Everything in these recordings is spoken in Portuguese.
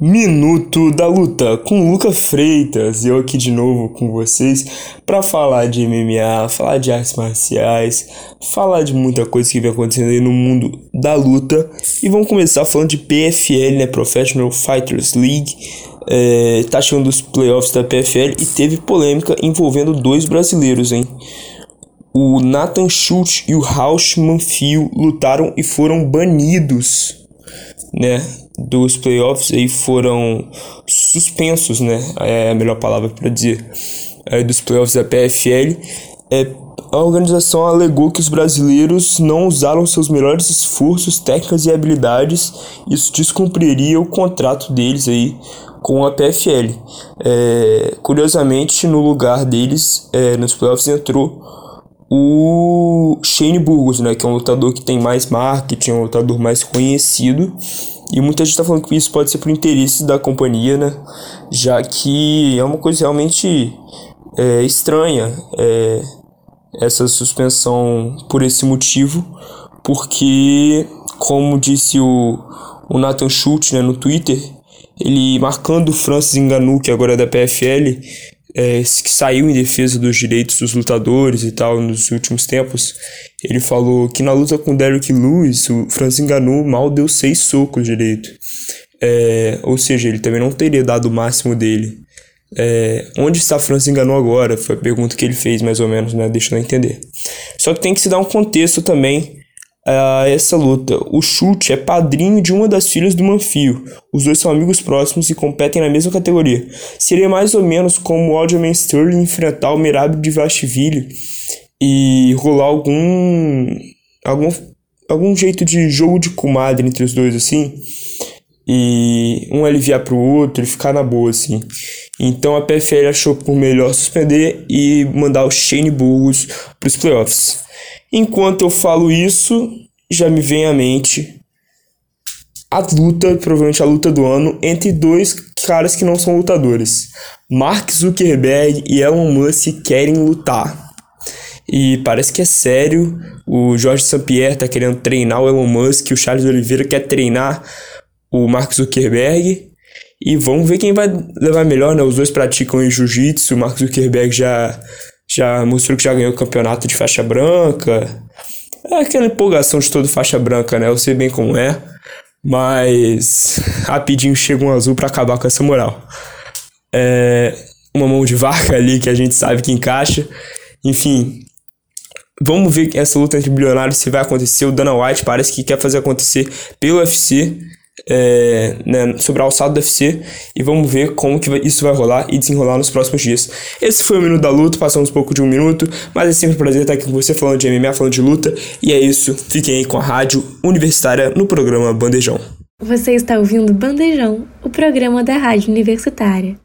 Minuto da Luta com Luca Freitas, eu aqui de novo com vocês para falar de MMA, falar de artes marciais, falar de muita coisa que vem acontecendo aí no mundo da luta. E vamos começar falando de PFL, né, Professional Fighters League. É, tá chegando os playoffs da PFL e teve polêmica envolvendo dois brasileiros, hein? O Nathan Schultz e o Rausch Manfio lutaram e foram banidos, né? Dos playoffs aí foram suspensos, né? É a melhor palavra para dizer. É, dos playoffs da PFL. É, a organização alegou que os brasileiros não usaram seus melhores esforços, técnicas e habilidades. Isso descumpriria o contrato deles aí com a PFL. É, curiosamente, no lugar deles, é, nos playoffs entrou o Shane Burgos, né, que é um lutador que tem mais marketing, um lutador mais conhecido. E muita gente está falando que isso pode ser por interesse da companhia, né? Já que é uma coisa realmente é, estranha é, essa suspensão por esse motivo, porque, como disse o, o Nathan Schultz né, no Twitter, ele marcando o Francis Ngannou, que agora é da PFL, é, que saiu em defesa dos direitos dos lutadores e tal nos últimos tempos, ele falou que na luta com Derrick Lewis, o Francis Ngannou mal deu seis socos direito. É, ou seja, ele também não teria dado o máximo dele. É, onde está Francis Ngannou agora? Foi a pergunta que ele fez, mais ou menos, né? Deixando eu entender. Só que tem que se dar um contexto também a essa luta. O Chute é padrinho de uma das filhas do Manfio. Os dois são amigos próximos e competem na mesma categoria. Seria mais ou menos como o Aljamain Sterling enfrentar o Merab de Vashville e rolar algum algum algum jeito de jogo de comadre entre os dois assim e um aliviar pro outro e ficar na boa assim. Então a PFL achou por melhor suspender e mandar o Shane Burgos para os playoffs. Enquanto eu falo isso, já me vem à mente a luta, provavelmente a luta do ano, entre dois caras que não são lutadores. Mark Zuckerberg e Elon Musk querem lutar. E parece que é sério. O Jorge St-Pierre tá querendo treinar o Elon Musk, o Charles Oliveira quer treinar o Mark Zuckerberg. E vamos ver quem vai levar melhor, né? Os dois praticam em jiu-jitsu. O Mark Zuckerberg já, já mostrou que já ganhou o campeonato de faixa branca. É aquela empolgação de todo faixa branca, né? Eu sei bem como é. Mas rapidinho chega um azul para acabar com essa moral. É uma mão de vaca ali que a gente sabe que encaixa. Enfim, Vamos ver essa luta entre bilionários se vai acontecer. O Dana White parece que quer fazer acontecer pelo UFC, é, né, sobre a alçada do UFC. E vamos ver como que isso vai rolar e desenrolar nos próximos dias. Esse foi o Minuto da Luta, passamos pouco de um minuto, mas é sempre um prazer estar aqui com você falando de MMA, falando de luta. E é isso, fiquem aí com a Rádio Universitária no programa Bandejão. Você está ouvindo Bandejão, o programa da Rádio Universitária.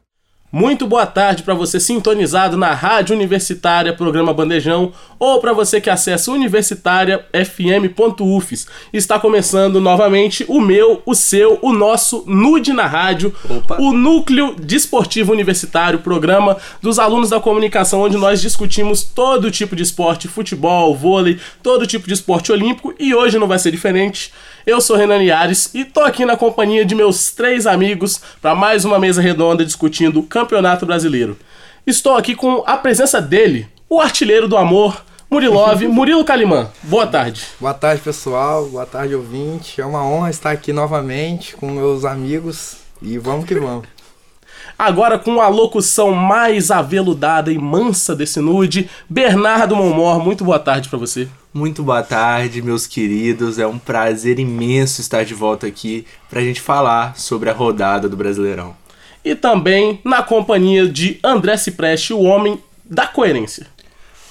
Muito boa tarde para você sintonizado na Rádio Universitária, programa Bandejão, ou para você que acessa universitariafm.ufs. Está começando novamente o meu, o seu, o nosso Nude na Rádio, Opa. o Núcleo Desportivo Universitário, programa dos alunos da comunicação, onde nós discutimos todo tipo de esporte, futebol, vôlei, todo tipo de esporte olímpico, e hoje não vai ser diferente. Eu sou Renan Liares e tô aqui na companhia de meus três amigos para mais uma mesa redonda discutindo o Campeonato Brasileiro. Estou aqui com a presença dele, o artilheiro do amor, Murilov, Murilo Calimã. Boa tarde. Boa tarde, pessoal. Boa tarde, ouvinte. É uma honra estar aqui novamente com meus amigos e vamos que vamos. Agora com a locução mais aveludada e mansa desse nude, Bernardo Monmor. Muito boa tarde para você. Muito boa tarde, meus queridos. É um prazer imenso estar de volta aqui para a gente falar sobre a rodada do Brasileirão. E também na companhia de André Cipreste, o homem da coerência.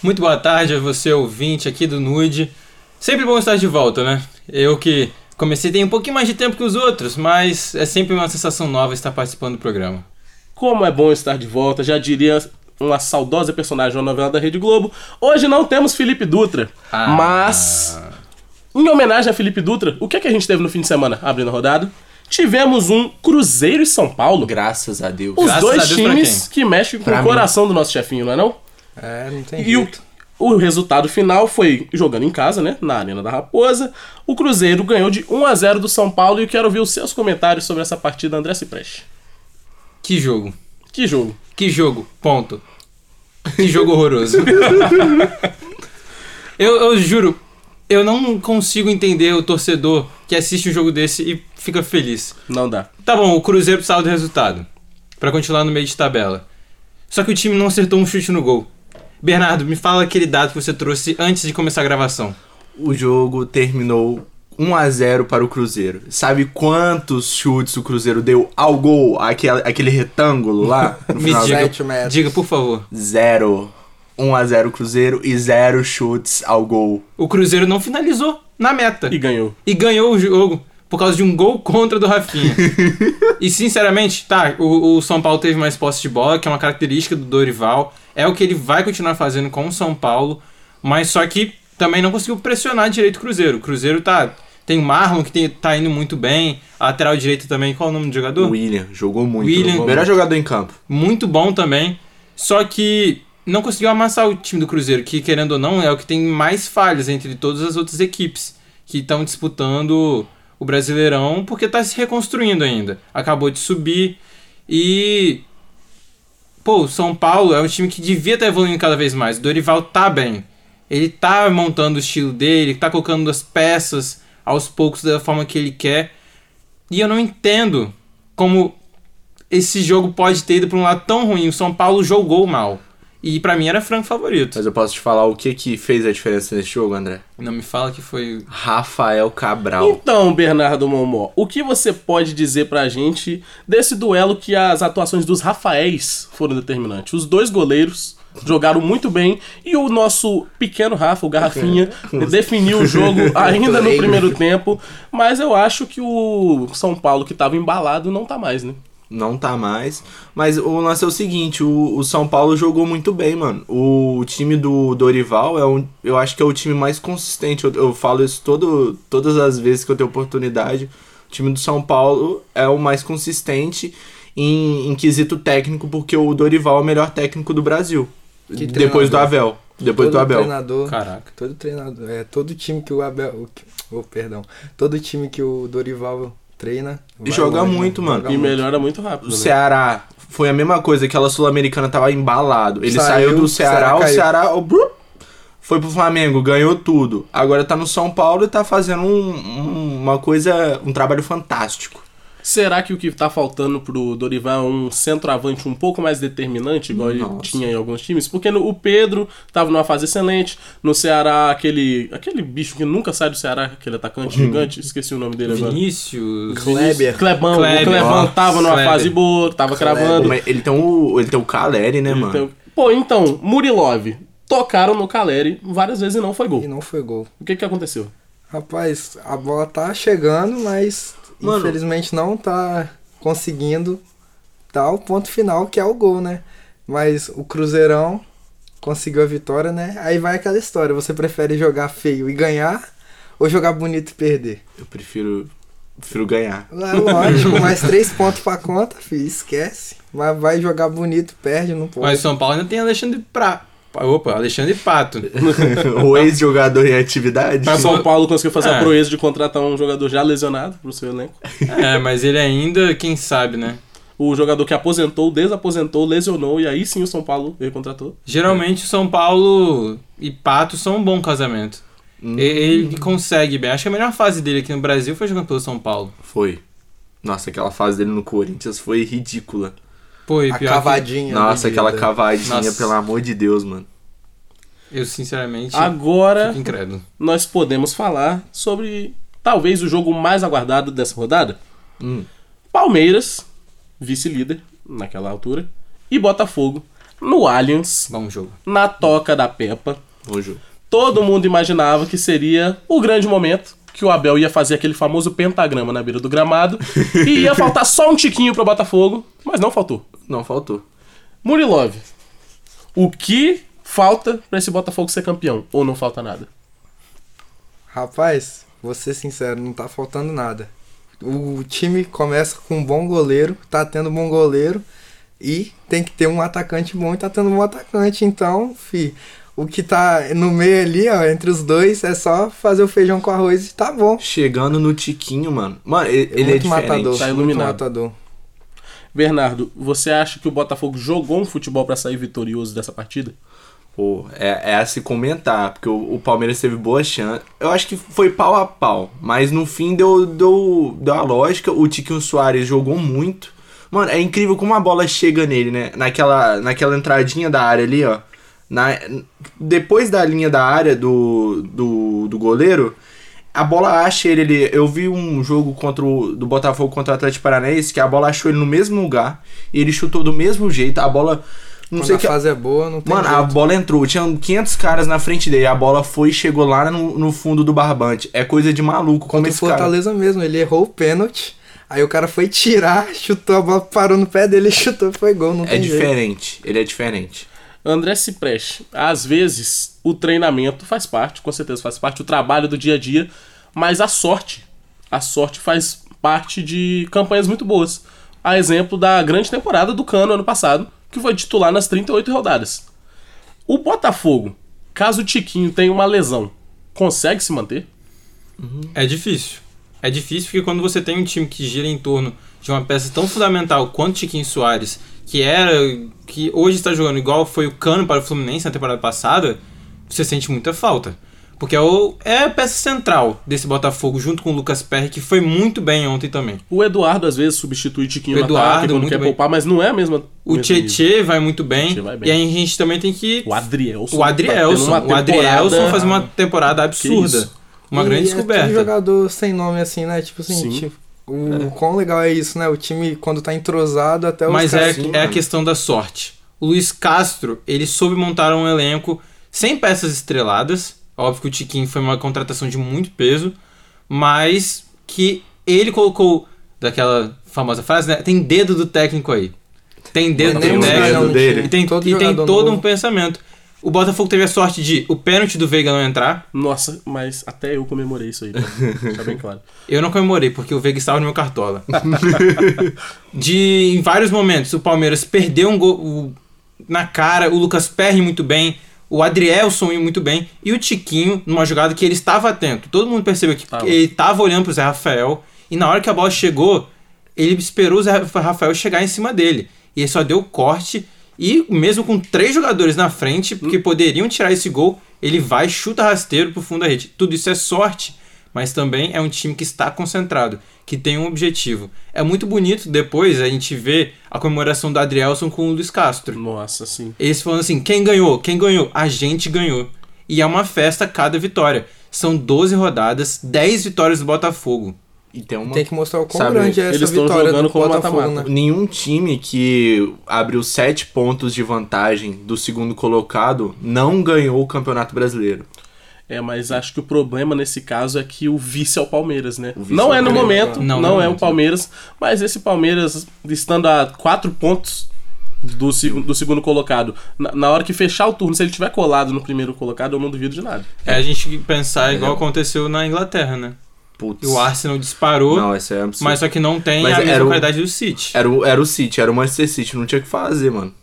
Muito boa tarde a você, ouvinte aqui do Nude. Sempre bom estar de volta, né? Eu que comecei tem um pouquinho mais de tempo que os outros, mas é sempre uma sensação nova estar participando do programa. Como é bom estar de volta, já diria uma saudosa personagem da novela da Rede Globo. Hoje não temos Felipe Dutra, Ah. mas em homenagem a Felipe Dutra, o que é que a gente teve no fim de semana, abrindo a rodada? Tivemos um Cruzeiro e São Paulo. Graças a Deus. Os Graças dois Deus times que mexem com Pra o mim. coração do nosso chefinho, não é não? É, não tem E o, jeito. o resultado final foi jogando em casa, né? Na Arena da Raposa. O Cruzeiro ganhou de 1 a 0 do São Paulo e eu quero ouvir os seus comentários sobre essa partida, André Cipreste. Que jogo. Que jogo. Que jogo. Ponto. Que jogo horroroso. eu, eu juro, eu não consigo entender o torcedor que assiste um jogo desse e fica feliz. Não dá. Tá bom, o Cruzeiro precisava do resultado. Pra continuar no meio de tabela. Só que o time não acertou um chute no gol. Bernardo, me fala aquele dado que você trouxe antes de começar a gravação. O jogo terminou 1 a 0 para o Cruzeiro. Sabe quantos chutes o Cruzeiro deu ao gol? Aquele, aquele retângulo lá? No Me final? diga, Sete metros. diga, por favor. Zero. 1 a 0 Cruzeiro e zero chutes ao gol. O Cruzeiro não finalizou na meta. E ganhou. e ganhou o jogo por causa de um gol contra do Rafinha. e sinceramente, tá, o, o São Paulo teve mais posse de bola, que é uma característica do Dorival, é o que ele vai continuar fazendo com o São Paulo, mas só que também não conseguiu pressionar direito o Cruzeiro. O Cruzeiro tá tem o Marlon que tem, tá indo muito bem, a lateral direito também, qual é o nome do jogador? William jogou muito. William. O melhor jogador em campo. muito bom também. Só que não conseguiu amassar o time do Cruzeiro, que querendo ou não é o que tem mais falhas entre todas as outras equipes que estão disputando o Brasileirão, porque está se reconstruindo ainda. Acabou de subir e pô, o São Paulo é um time que devia estar evoluindo cada vez mais. O Dorival tá bem. Ele tá montando o estilo dele, tá colocando as peças aos poucos da forma que ele quer. E eu não entendo como esse jogo pode ter ido pra um lado tão ruim. O São Paulo jogou mal. E pra mim era franco favorito. Mas eu posso te falar o que que fez a diferença nesse jogo, André? Não me fala que foi. Rafael Cabral. Então, Bernardo Momó, o que você pode dizer pra gente desse duelo que as atuações dos Rafaéis foram determinantes? Os dois goleiros jogaram muito bem e o nosso pequeno Rafa, o Garrafinha, definiu o jogo ainda no primeiro tempo, mas eu acho que o São Paulo que tava embalado não tá mais, né? Não tá mais. Mas o lance é o seguinte: o, o São Paulo jogou muito bem, mano. O time do Dorival é um. Eu acho que é o time mais consistente. Eu, eu falo isso todo, todas as vezes que eu tenho oportunidade. O time do São Paulo é o mais consistente em, em quesito técnico, porque o Dorival é o melhor técnico do Brasil. Que Depois do treinador. Abel. Depois todo do Abel. treinador, Caraca. todo treinador, é todo time que o Abel, o oh, perdão, todo time que o Dorival treina E joga longe, né? muito, mano. Joga E muito. melhora muito rápido. O né? Ceará foi a mesma coisa, aquela Sul-Americana tava embalado. Ele Saiu, saiu, do o Ceará Ceará, o. Ceará o bru- foi pro Flamengo, ganhou tudo. Agora tá no São Paulo e tá fazendo um- um- uma coisa, um trabalho fantástico. Será que o que tá faltando pro Dorival é um centroavante um pouco mais determinante, igual ele Nossa. tinha em alguns times? Porque no- o Pedro tava numa fase excelente, no Ceará, aquele aquele bicho que nunca sai do Ceará, aquele atacante Uhum. gigante, esqueci o nome dele agora. Vinícius. Kleber. Clebão, Kleber. o Clebão tava numa Kleber. fase boa, tava cravando. Mas ele tem o, ele tem o Caleri, né, mano? Então, pô, então, Murilov, tocaram no Caleri várias vezes e não foi E gol. não foi gol. O que que aconteceu? Rapaz, a bola tá chegando, mas Mano. infelizmente não tá conseguindo dar o ponto final, que é o gol, né? Mas o Cruzeirão conseguiu a vitória, né? Aí vai aquela história, você prefere jogar feio e ganhar ou jogar bonito e perder? Eu prefiro, prefiro ganhar. É lógico, mais três pontos pra conta, filho, esquece. Mas vai jogar bonito, perde, não pode. Mas o São Paulo ainda tem Alexandre Pra. Opa, Alexandre Pato. o ex-jogador em atividade. O São Paulo conseguiu fazer a É. proeza de contratar um jogador já lesionado pro seu elenco. é, mas ele ainda, quem sabe, né? O jogador que aposentou, desaposentou, lesionou e aí sim o São Paulo recontratou. Geralmente o São Paulo e Pato são um bom casamento. Hum, Ele consegue bem. Acho que a melhor fase dele aqui no Brasil foi jogando pelo São Paulo. Foi. Nossa, aquela fase dele no Corinthians foi ridícula. Pô, e a pior que cavadinha. Nossa, medida. aquela cavadinha, Nossa. pelo amor de Deus, mano. eu sinceramente Agora nós podemos falar sobre talvez o jogo mais aguardado dessa rodada. Hum. Palmeiras, vice-líder naquela altura, e Botafogo no Allianz, Bom jogo. na toca da Peppa. Bom jogo. Todo mundo imaginava que seria o grande momento que o Abel ia fazer aquele famoso pentagrama na beira do gramado e ia faltar só um tiquinho pro Botafogo, mas não faltou. Não faltou. Murilov, O que falta pra esse Botafogo ser campeão? Ou não falta nada? Rapaz, vou ser sincero, não tá faltando nada. O time começa com um bom goleiro, tá tendo um bom goleiro e tem que ter um atacante bom e tá tendo um bom atacante. Então, fi, o que tá no meio ali, ó, entre os dois, é só fazer o feijão com arroz e tá bom. Chegando no Tiquinho, mano. Mano, ele, ele é muito diferente. matador, Tá muito iluminado. matador. Bernardo, você acha que o Botafogo jogou um futebol pra sair vitorioso dessa partida? Pô, é, é a se comentar, porque o, o Palmeiras teve boa chance. Eu acho que foi pau a pau, mas no fim deu, deu, deu a lógica. O Tiquinho Soares jogou muito. Mano, é incrível como a bola chega nele, né? Naquela, naquela entradinha da área ali, ó. Na, depois da linha da área do, do, do goleiro, a bola acha ele ali. Eu vi um jogo contra o, do Botafogo contra o Atlético Paranaense que a bola achou ele no mesmo lugar e ele chutou do mesmo jeito. A bola. Não Quando sei a que. fase é boa, não tem Mano, a jeito. bola entrou, tinha 500 caras na frente dele, a bola foi e chegou lá no, no fundo do barbante. É coisa de maluco como esse cara. Fortaleza mesmo, ele errou o pênalti. Aí o cara foi tirar, chutou a bola, parou no pé dele, chutou foi gol. Não É tem jeito. diferente, ele é diferente. André Cipreste, às vezes o treinamento faz parte, com certeza faz parte, o trabalho do dia a dia, mas a sorte, a sorte faz parte de campanhas muito boas. A exemplo da grande temporada do Cano ano passado, que foi titular nas 38 rodadas. O Botafogo, caso o Tiquinho tenha uma lesão, consegue se manter? É difícil. É difícil porque quando você tem um time que gira em torno de uma peça tão fundamental quanto Tiquinho Soares, que era. que hoje está jogando igual foi o Cano para o Fluminense na temporada passada, você sente muita falta. Porque é, o, é a peça central desse Botafogo, junto com o Lucas Perry, que foi muito bem ontem também. O Eduardo às vezes substitui Tiquinho O no Eduardo, ataque quando quer bem. poupar, mas não é a mesma. O. Tietê vai muito bem. Vai bem. E aí a gente também tem que. O Adrielson. O tá Adrielson. uma o Adrielson faz uma temporada absurda. isso? Uma E grande é descoberta. jogador sem nome assim, né? Tipo assim, Sim. tipo, o quão legal é isso, né? O time quando tá entrosado até os Mas é, é a questão da sorte. O Luiz Castro, ele soube montar um elenco sem peças estreladas. Óbvio que o Tiquinho foi uma contratação de muito peso, mas que ele colocou daquela famosa frase, né? Tem dedo do técnico aí. Tem dedo Tem do técnico. dedo dele. E tem, Todo e tem todo novo. um pensamento. O Botafogo teve a sorte de o pênalti do Veiga não entrar. Nossa, mas até eu comemorei isso aí, tá? Deixa bem claro. Eu não comemorei, porque o Veiga estava no meu cartola. de em vários momentos, o Palmeiras perdeu um gol o- na cara, o Lucas Perry muito bem, o Adrielson ia muito bem, e o Tiquinho, numa jogada que ele estava atento. Todo mundo percebeu que Tava. ele estava olhando pro Zé Rafael, e na hora que a bola chegou, ele esperou o Zé Rafael chegar em cima dele. E ele só deu o corte, e mesmo com três jogadores na frente, que poderiam tirar esse gol, ele vai, chuta rasteiro pro fundo da rede. Tudo isso é sorte, mas também é um time que está concentrado, que tem um objetivo. É muito bonito depois a gente ver a comemoração do Adrielson com o Luiz Castro. Nossa, sim. Eles falando assim: quem ganhou? Quem ganhou? A gente ganhou. E é uma festa cada vitória. São 12 rodadas, 10 vitórias do Botafogo. E tem uma. Tem que mostrar o quão Sabe, grande é essa eles vitória jogando do como Botafogo, mata-mata. né? Nenhum time que abriu sete pontos de vantagem do segundo colocado não ganhou o Campeonato Brasileiro. É, mas acho que o problema nesse caso é que o vice é o Palmeiras, né? O Não é é o no momento, não, não, no é o momento. Palmeiras, mas esse Palmeiras, estando a quatro pontos do, seg- do segundo colocado, na, na hora que fechar o turno, se ele tiver colado no primeiro colocado, eu não duvido de nada. É a gente pensar igual aconteceu na Inglaterra, né? Putz. E o Arsenal disparou, Não, esse é absurdo. mas só que não tem Mas a mesma o- qualidade do City. Era o, era o City, era o Manchester City, não tinha o que fazer, mano.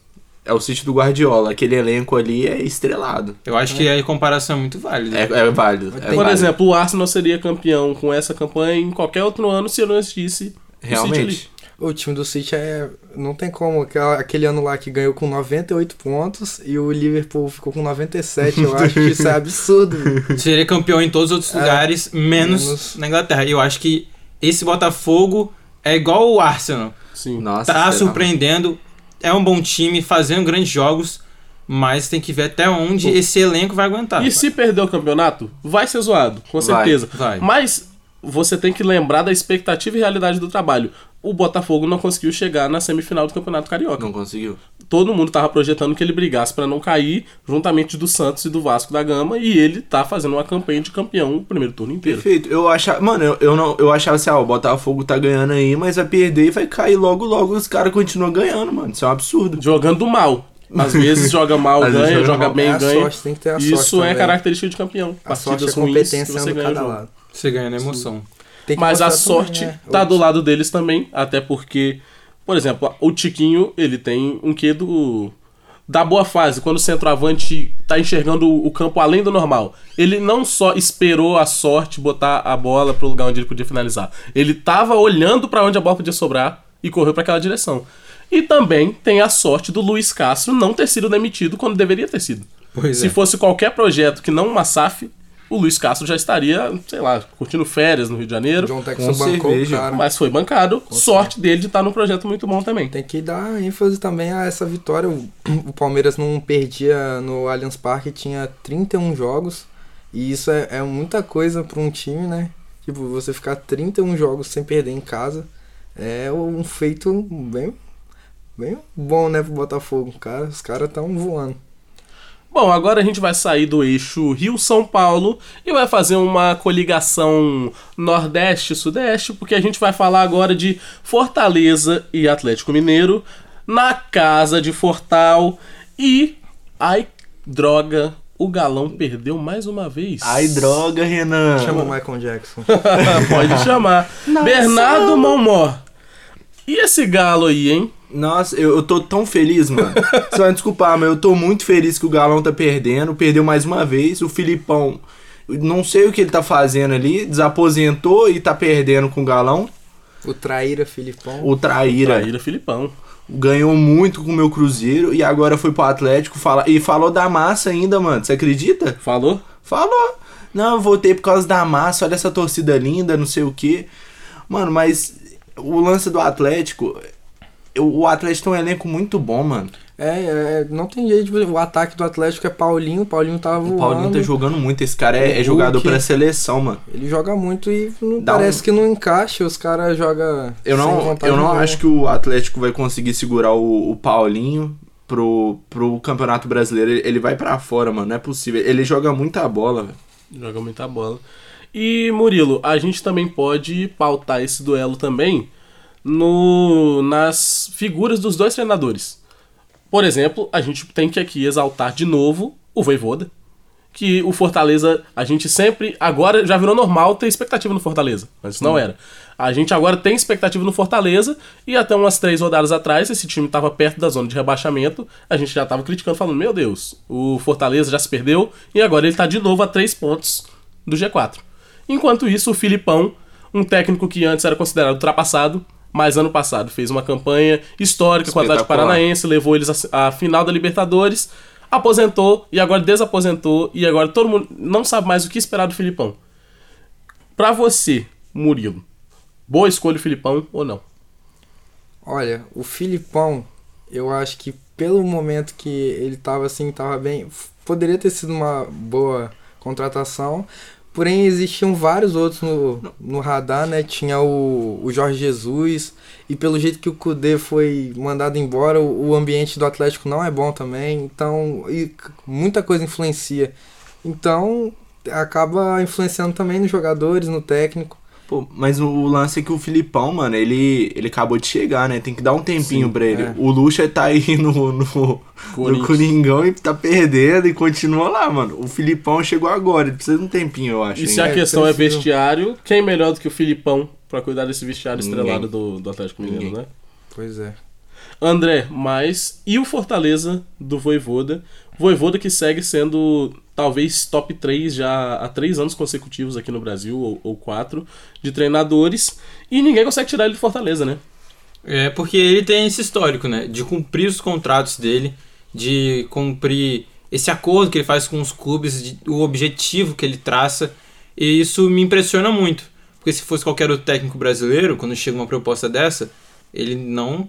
É o City do Guardiola, aquele elenco ali é estrelado. Eu acho que a comparação é muito válida. É, é válido. é Por válido. exemplo, o Arsenal seria campeão com essa campanha em qualquer outro ano se não existisse o City ali. Realmente. O time do City é. Não tem como. Aquele ano lá que ganhou com 98 pontos e o Liverpool ficou com 97. Eu acho que isso é absurdo. Seria campeão em todos os outros lugares, menos, menos- na Inglaterra. E eu acho que esse Botafogo é igual o Arsenal. Sim. Nossa, Tá será? surpreendendo, é um bom time, fazendo grandes jogos, mas tem que ver até onde esse elenco vai aguentar. E se perder o campeonato, vai ser zoado, com Vai, certeza. vai. Mas você tem que lembrar da expectativa e realidade do trabalho. O Botafogo não conseguiu chegar na semifinal do Campeonato Carioca. Não conseguiu. Todo mundo tava projetando que ele brigasse pra não cair, juntamente do Santos e do Vasco da Gama, e ele tá fazendo uma campanha de campeão o primeiro turno inteiro. Perfeito. Eu achava. Mano, eu, eu, não, eu achava assim, ah, o Botafogo tá ganhando aí, mas vai perder e vai cair logo, logo. Os caras continuam ganhando, mano. Isso é um absurdo. Jogando mal. Às vezes joga mal, Às ganha, joga joga mal. bem, É ganha. sorte, tem que ter a sorte Isso é também. característica de campeão. A sorte Partidas é ruins competência você ganha o cada lado. Você ganha na emoção. Que Mas a mostrar também, sorte né? tá do lado deles também, até porque, por exemplo, o Tiquinho, ele tem um quê do da boa fase, quando o centroavante tá enxergando o campo além do normal. Ele não só esperou a sorte botar a bola pro lugar onde ele podia finalizar. Ele tava olhando pra onde a bola podia sobrar e correu pra aquela direção. E também tem a sorte do Luiz Castro não ter sido demitido quando deveria ter sido. Pois Se é. fosse qualquer projeto que não uma SAF, o Luiz Castro já estaria, sei lá, curtindo férias no Rio de Janeiro. John Com Texon bancou cerveja. cara. Mas foi bancado. Sorte dele de estar num projeto muito bom também. Tem que dar ênfase também a essa vitória. O, o Palmeiras não perdia no Allianz Parque, tinha 31 jogos. E isso é, é muita coisa para um time, né? Tipo, você ficar 31 jogos sem perder em casa é um feito bem, bem bom, né, pro Botafogo. Cara, os caras estão voando. Bom, agora a gente vai sair do eixo Rio-São Paulo e vai fazer uma coligação Nordeste-Sudeste, porque a gente vai falar agora de Fortaleza e Atlético Mineiro na casa de Fortal. E. Ai, droga, o galão perdeu mais uma vez. Ai, droga, Renan. Chama o Michael Jackson. Pode chamar. Bernardo Malmor. E esse galo aí, hein? Nossa, eu, eu tô tão feliz, mano. Você vai me desculpar, mas eu tô muito feliz que o Galão tá perdendo. Perdeu mais uma vez. O Filipão, não sei o que ele tá fazendo ali. Desaposentou e tá perdendo com o Galão. O Traíra Filipão. O Traíra Traíra Filipão. ganhou muito com o meu Cruzeiro e agora foi pro Atlético fala, e falou da massa ainda, mano. Você acredita? Falou? Falou. Não, eu voltei por causa da massa, olha essa torcida linda, não sei o que. Mano, mas o lance do Atlético. O Atlético tem um elenco muito bom, mano. É, é, não tem jeito. O ataque do Atlético é Paulinho. O Paulinho tava voando. O Paulinho tá jogando muito. Esse cara é, é jogador pra seleção, mano. Ele joga muito e parece um- que não encaixa. Os caras jogam. Eu sem não, vontade eu não acho que o Atlético vai conseguir segurar o, o Paulinho pro, pro Campeonato Brasileiro. Ele, ele vai pra fora, mano. Não é possível. Ele joga muita bola, velho. Joga muita bola. E Murilo, a gente também pode pautar esse duelo também no nas figuras dos dois treinadores. Por exemplo, a gente tem que aqui exaltar de novo o Voivoda, que o Fortaleza, a gente sempre, agora já virou normal ter expectativa no Fortaleza, mas isso não era. A gente agora tem expectativa no Fortaleza e até umas três rodadas atrás esse time estava perto da zona de rebaixamento, a gente já estava criticando, falando, meu Deus, o Fortaleza já se perdeu e agora ele está de novo a três pontos do G4. Enquanto isso, o Filipão, um técnico que antes era considerado ultrapassado, mas ano passado fez uma campanha histórica com o Atlético. Paranaense, levou eles à final da Libertadores, aposentou e agora desaposentou e agora todo mundo não sabe mais o que esperar do Filipão. Pra você, Murilo, boa escolha o Filipão ou não? Olha, o Filipão, eu acho que pelo momento que ele tava assim, tava bem. Poderia ter sido uma boa contratação. Porém, existiam vários outros no, no radar, né? Tinha o, o Jorge Jesus. E pelo jeito que o Kudê foi mandado embora, o, o ambiente do Atlético não é bom também. Então, e muita coisa influencia. Então, acaba influenciando também nos jogadores, no técnico. Pô, mas o lance é que o Filipão, mano, ele, ele acabou de chegar, né? Tem que dar um tempinho Sim, pra ele. é. O Lucha tá aí no, no, no. Coringão e tá perdendo e continua lá, mano. O Filipão chegou agora, ele precisa de um tempinho, eu acho. E se ainda. a É, questão é vestiário, quem melhor do que o Filipão pra cuidar desse vestiário Ninguém. estrelado do, do Atlético Mineiro, Ninguém. né? Pois é. André, mas e o Fortaleza do Voivoda? Voivoda que segue sendo talvez top 3 já há três anos consecutivos aqui no Brasil, ou, ou quatro, de treinadores, e ninguém consegue tirar ele de Fortaleza, né? É porque ele tem esse histórico, né? De cumprir os contratos dele, de cumprir esse acordo que ele faz com os clubes, de- o objetivo que ele traça. E isso me impressiona muito. Porque se fosse qualquer outro técnico brasileiro, quando chega uma proposta dessa, ele não,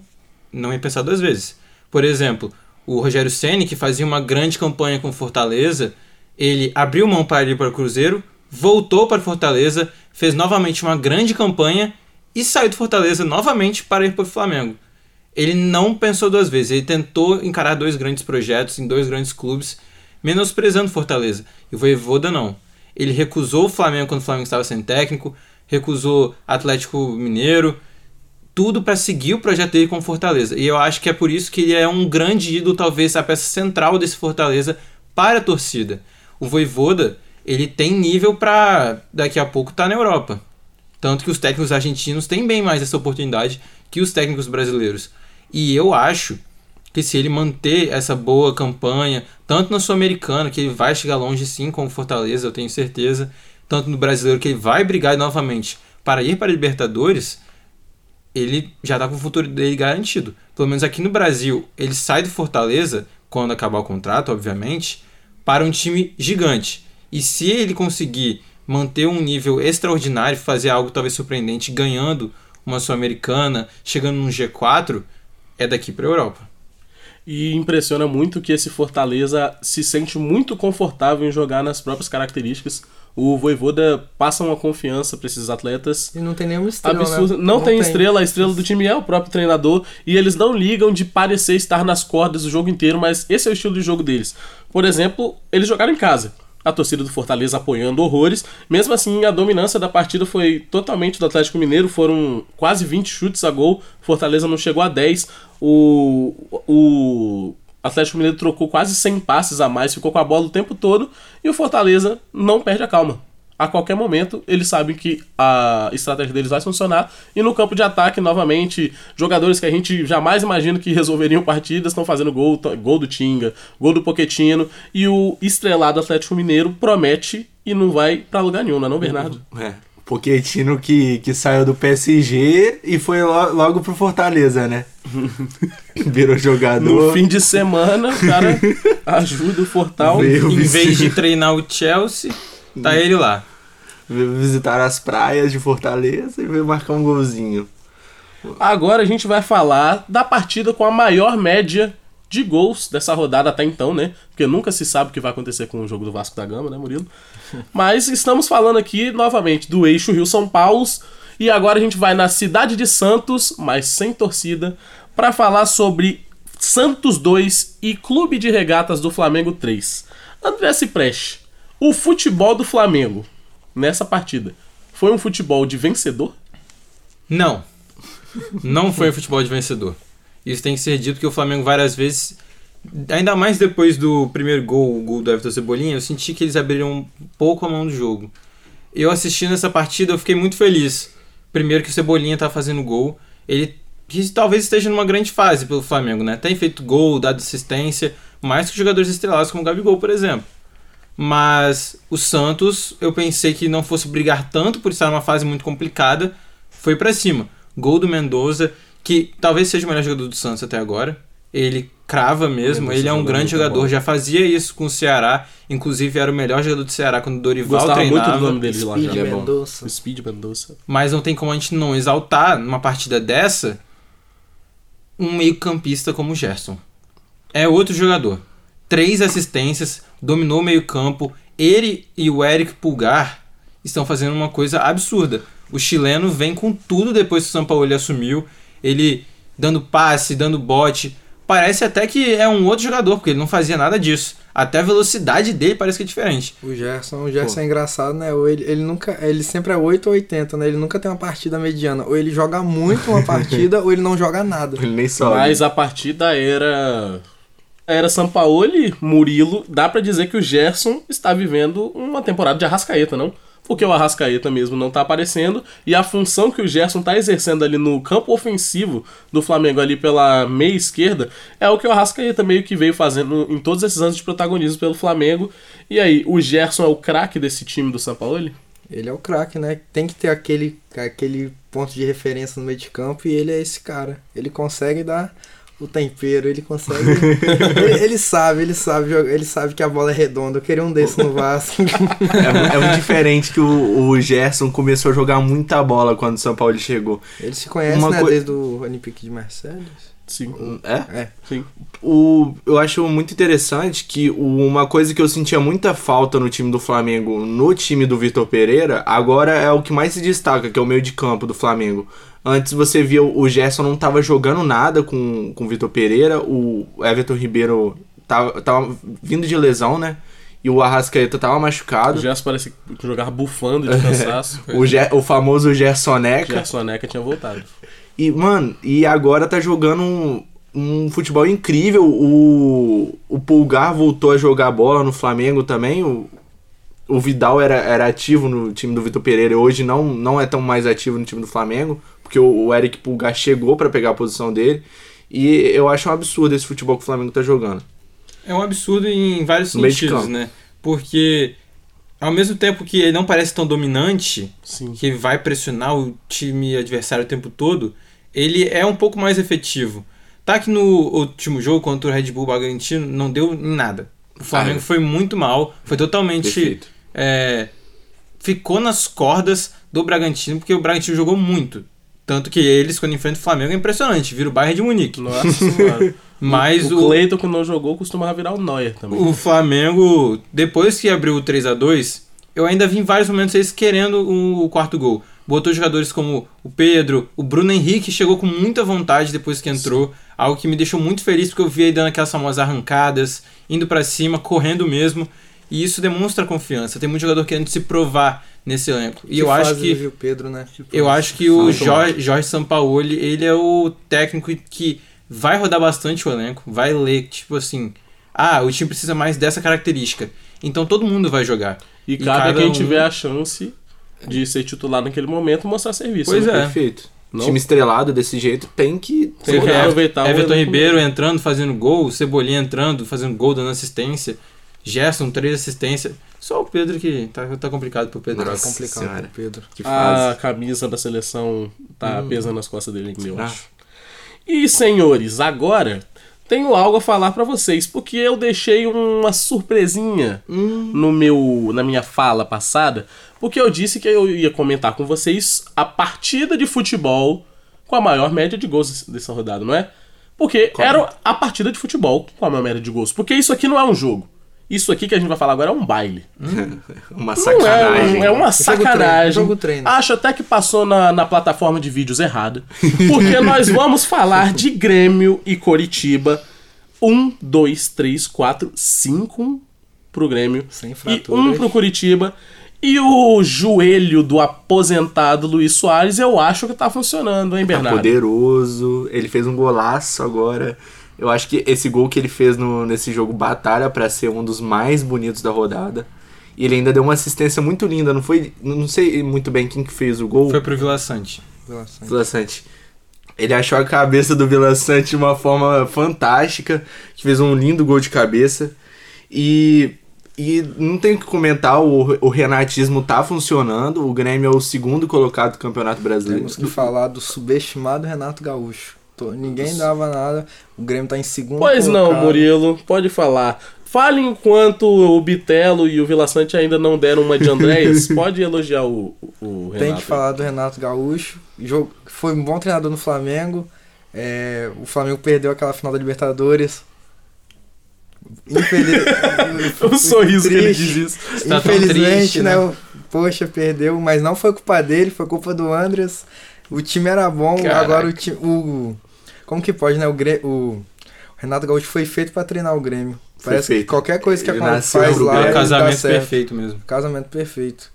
não ia pensar duas vezes. Por exemplo, o Rogério Ceni que fazia uma grande campanha com Fortaleza, ele abriu mão para ir para o Cruzeiro, voltou para Fortaleza, fez novamente uma grande campanha e saiu do Fortaleza novamente para ir para o Flamengo. Ele não pensou duas vezes, ele tentou encarar dois grandes projetos em dois grandes clubes, menosprezando Fortaleza. E o Voivoda não. Ele recusou o Flamengo quando o Flamengo estava sem técnico, recusou Atlético Mineiro, tudo para seguir o projeto dele com Fortaleza. E eu acho que é por isso que ele é um grande ídolo, talvez a peça central desse Fortaleza para a torcida. O Voivoda, ele tem nível para daqui a pouco estar tá na Europa. Tanto que os técnicos argentinos têm bem mais essa oportunidade que os técnicos brasileiros. E eu acho que se ele manter essa boa campanha, tanto na Sul-Americana, que ele vai chegar longe sim com o Fortaleza, eu tenho certeza, tanto no brasileiro, que ele vai brigar novamente para ir para a Libertadores, ele já está com o futuro dele garantido. Pelo menos aqui no Brasil, ele sai do Fortaleza, quando acabar o contrato, obviamente, para um time gigante. E se ele conseguir manter um nível extraordinário, fazer algo talvez surpreendente, ganhando uma Sul-Americana, chegando num G4, é daqui para a Europa. E impressiona muito que esse Fortaleza se sente muito confortável em jogar nas próprias características. O Voivoda passa uma confiança para esses atletas. E não tem nenhuma estrela. Absurdo. Né? Não, não tem, tem, estrela, a estrela do time é o próprio treinador. E eles não ligam de parecer estar nas cordas o jogo inteiro, mas esse é o estilo de jogo deles. Por exemplo, eles jogaram em casa a torcida do Fortaleza apoiando horrores. Mesmo assim, a dominância da partida foi totalmente do Atlético Mineiro, foram quase 20 chutes a gol, Fortaleza não chegou a 10. O, o Atlético Mineiro trocou quase 100 passes a mais, ficou com a bola o tempo todo. E o Fortaleza não perde a calma a qualquer momento eles sabem que a estratégia deles vai funcionar. E no campo de ataque, novamente, jogadores que a gente jamais imagina que resolveriam partidas estão fazendo gol, gol do Tinga, gol do Poquetino. E o estrelado Atlético Mineiro promete e não vai para lugar nenhum, não é não, Bernardo? É. Poquetino que, que saiu do PSG e foi lo, logo pro Fortaleza, né? Virou jogador. No fim de semana, o cara ajuda o Fortal. Veio em vez de treinar o Chelsea, tá ele lá visitar as praias de Fortaleza e veio marcar um golzinho. Agora a gente vai falar da partida com a maior média de gols dessa rodada até então, né? Porque nunca se sabe o que vai acontecer com o jogo do Vasco da Gama, né, Murilo? Mas estamos falando aqui novamente do eixo Rio-São Paulo e agora a gente vai na cidade de Santos, mas sem torcida, para falar sobre Santos 2 e Clube de Regatas do Flamengo 3. André Cipreste, o futebol do Flamengo nessa partida foi um futebol de vencedor? Não. Não foi um futebol de vencedor. Isso tem que ser dito que o Flamengo várias vezes, ainda mais depois do primeiro gol, o gol do Everton Cebolinha, eu senti que eles abriram um pouco a mão do jogo. Eu assistindo essa partida, eu fiquei muito feliz. Primeiro que o Cebolinha tá fazendo gol, ele talvez esteja numa grande fase pelo Flamengo, né? Tem feito gol, dado assistência, mais que jogadores estrelados como o Gabigol, por exemplo. Mas o Santos, eu pensei que não fosse brigar tanto por estar numa fase muito complicada, foi para cima. Gol do Mendoza, que talvez seja o melhor jogador do Santos até agora. Ele crava mesmo, Mendoza ele é um grande jogador, já fazia isso com o Ceará, inclusive era o melhor jogador do Ceará quando o Dorival Gostava treinava. muito do nome dele lá, Speed já. Mendoza. Speed Mendoza. Mas não tem como a gente não exaltar numa partida dessa um meio-campista como o Gerson. É outro jogador. Três assistências, dominou o meio-campo. Ele e o Eric Pulgar estão fazendo uma coisa absurda. O chileno vem com tudo depois que o São Paulo assumiu. Ele dando passe, dando bote. Parece até que é um outro jogador, porque ele não fazia nada disso. Até a velocidade dele parece que é diferente. O Gerson, o Gerson Pô. é engraçado, né? Ou ele, ele nunca, ele sempre é 8 ou 80, né? Ele nunca tem uma partida mediana. Ou ele joga muito uma partida, ou ele não joga nada. Ele nem sobe. Mas a partida era era Sampaoli, Murilo, dá para dizer que o Gerson está vivendo uma temporada de Arrascaeta, não? Porque o Arrascaeta mesmo não tá aparecendo e a função que o Gerson tá exercendo ali no campo ofensivo do Flamengo ali pela meia esquerda é o que o Arrascaeta meio que veio fazendo em todos esses anos de protagonismo pelo Flamengo. E aí, o Gerson é o craque desse time do Sampaoli? Ele é o craque, né? Tem que ter aquele, aquele ponto de referência no meio de campo e ele é esse cara. Ele consegue dar o tempero, ele consegue. ele, ele, sabe, ele sabe, ele sabe que a bola é redonda. Eu queria um desse no Vasco. é, é, muito diferente que o, o Gerson começou a jogar muita bola quando o São Paulo chegou. Ele se conhece, Uma né, co... desde o Olympique de Marseille. Sim. É? É. Sim. O, eu acho muito interessante que uma coisa que eu sentia muita falta no time do Flamengo, no time do Vitor Pereira, agora é o que mais se destaca, que é o meio de campo do Flamengo. Antes você via o Gerson não estava jogando nada com, com o Vitor Pereira, o Everton Ribeiro tava, tava vindo de lesão, né? E o Arrascaeta tava machucado. O Gerson parece que jogava bufando de cansaço. o, Ger, o famoso Gersoneca. Gersoneca tinha voltado. E, mano, e agora tá jogando um, um futebol incrível. O, o Pulgar voltou a jogar bola no Flamengo também. O, o Vidal era, era ativo no time do Vitor Pereira. Hoje não, não é tão mais ativo no time do Flamengo. Porque o, Eric Pulgar chegou para pegar a posição dele. E eu acho um absurdo esse futebol que o Flamengo tá jogando. É um absurdo em vários No sentidos, né? Porque ao mesmo tempo que ele não parece tão dominante, Sim. que vai pressionar o time adversário o tempo todo, ele é um pouco mais efetivo. Tá que no último jogo contra o Red Bull Bragantino não deu em nada. O Flamengo Ah, é. foi muito mal, foi totalmente Perfeito. é, ficou nas cordas do Bragantino, porque o Bragantino jogou muito. Tanto que eles, quando enfrentam o Flamengo, é impressionante, vira o Bayern de Munique. Nossa senhora. Mas o, o, Cleiton, que não jogou, costumava virar o Neuer também. o Flamengo, depois que abriu o 3 a 2 eu ainda vi em vários momentos eles querendo o, o quarto gol. Botou jogadores como o Pedro, o Bruno Henrique chegou com muita vontade depois que entrou, algo que me deixou muito feliz porque eu vi ele dando aquelas famosas arrancadas, indo pra cima, correndo mesmo, e isso demonstra confiança. Tem muito jogador querendo se provar nesse elenco. E Que eu acho que Pedro, né? eu acho que o Muito Jorge, Jorge Sampaoli, ele é o técnico que vai rodar bastante o elenco, vai ler, tipo assim, ah, o time precisa mais dessa característica. Então todo mundo vai jogar. E E cada quem um- tiver a chance de ser titular naquele momento mostrar serviço. Pois né? é. Perfeito. Não? Time estrelado desse jeito tem que. Tem que Ever- aproveitar o Everton Ribeiro entrando, fazendo gol, Cebolinha entrando, fazendo gol, dando assistência. Gerson, três assistências. Só o Pedro que tá, tá complicado pro Pedro. Nossa. É complicado Senhora. pro Pedro. Que A fase. camisa da seleção tá Hum. pesando nas costas dele eu Ah. acho. E, senhores, agora tenho algo a falar pra vocês, porque eu deixei uma surpresinha Hum. no meu na minha fala passada, porque eu disse que eu ia comentar com vocês a partida de futebol com a maior média de gols dessa rodada, não é? Porque era a partida de futebol com a maior média de gols. Porque isso aqui não é um jogo. Isso aqui que a gente vai falar agora é um baile. Uma Não é, sacanagem. um- é uma sacanagem. jogo treino. Acho até que passou na, na plataforma de vídeos errada. Porque nós vamos falar de Grêmio e Coritiba. Um, dois, três, quatro, cinco pro Grêmio. Sem E fraturas. um pro Curitiba. E o joelho do aposentado Luiz Soares, eu acho que tá funcionando, hein, Tá Bernardo? poderoso. Ele fez um golaço agora. Eu acho que esse gol que ele fez no, nesse jogo batalha pra ser um dos mais bonitos da rodada. E ele ainda deu uma assistência muito linda. Não foi. Não sei muito bem quem que fez o gol. Foi pro Vila Sante. Vila Sante. Ele achou a cabeça do Vila Sante de uma forma fantástica, que fez um lindo gol de cabeça. E, e não tem o que comentar, o, o renatismo tá funcionando. O Grêmio é o segundo colocado do Campeonato Brasileiro. Temos que falar do subestimado Renato Gaúcho. Tô- Ninguém dava nada. O Grêmio tá em segundo Pois não, colocado. Murilo, pode falar. Fale enquanto o Bitelo e o Vila Sante ainda não deram uma de Andréas. pode elogiar o, o Renato. Tem que falar do Renato Gaúcho. Jogo, foi um bom treinador no Flamengo. É, o Flamengo perdeu aquela final da Libertadores. Infeliz... O sorriso que ele Triste. diz isso. Tá Infelizmente, triste, né? né? o- Poxa, perdeu, mas não foi culpa dele, foi culpa do Andreas. O time era bom, Caraca. agora o time. O, como que pode, né? O, Grê- o Renato Gaúcho foi feito pra treinar o Grêmio. Foi Parece que feito. qualquer coisa que acontece faz lá. É o ele dá casamento certo. perfeito mesmo. Casamento perfeito.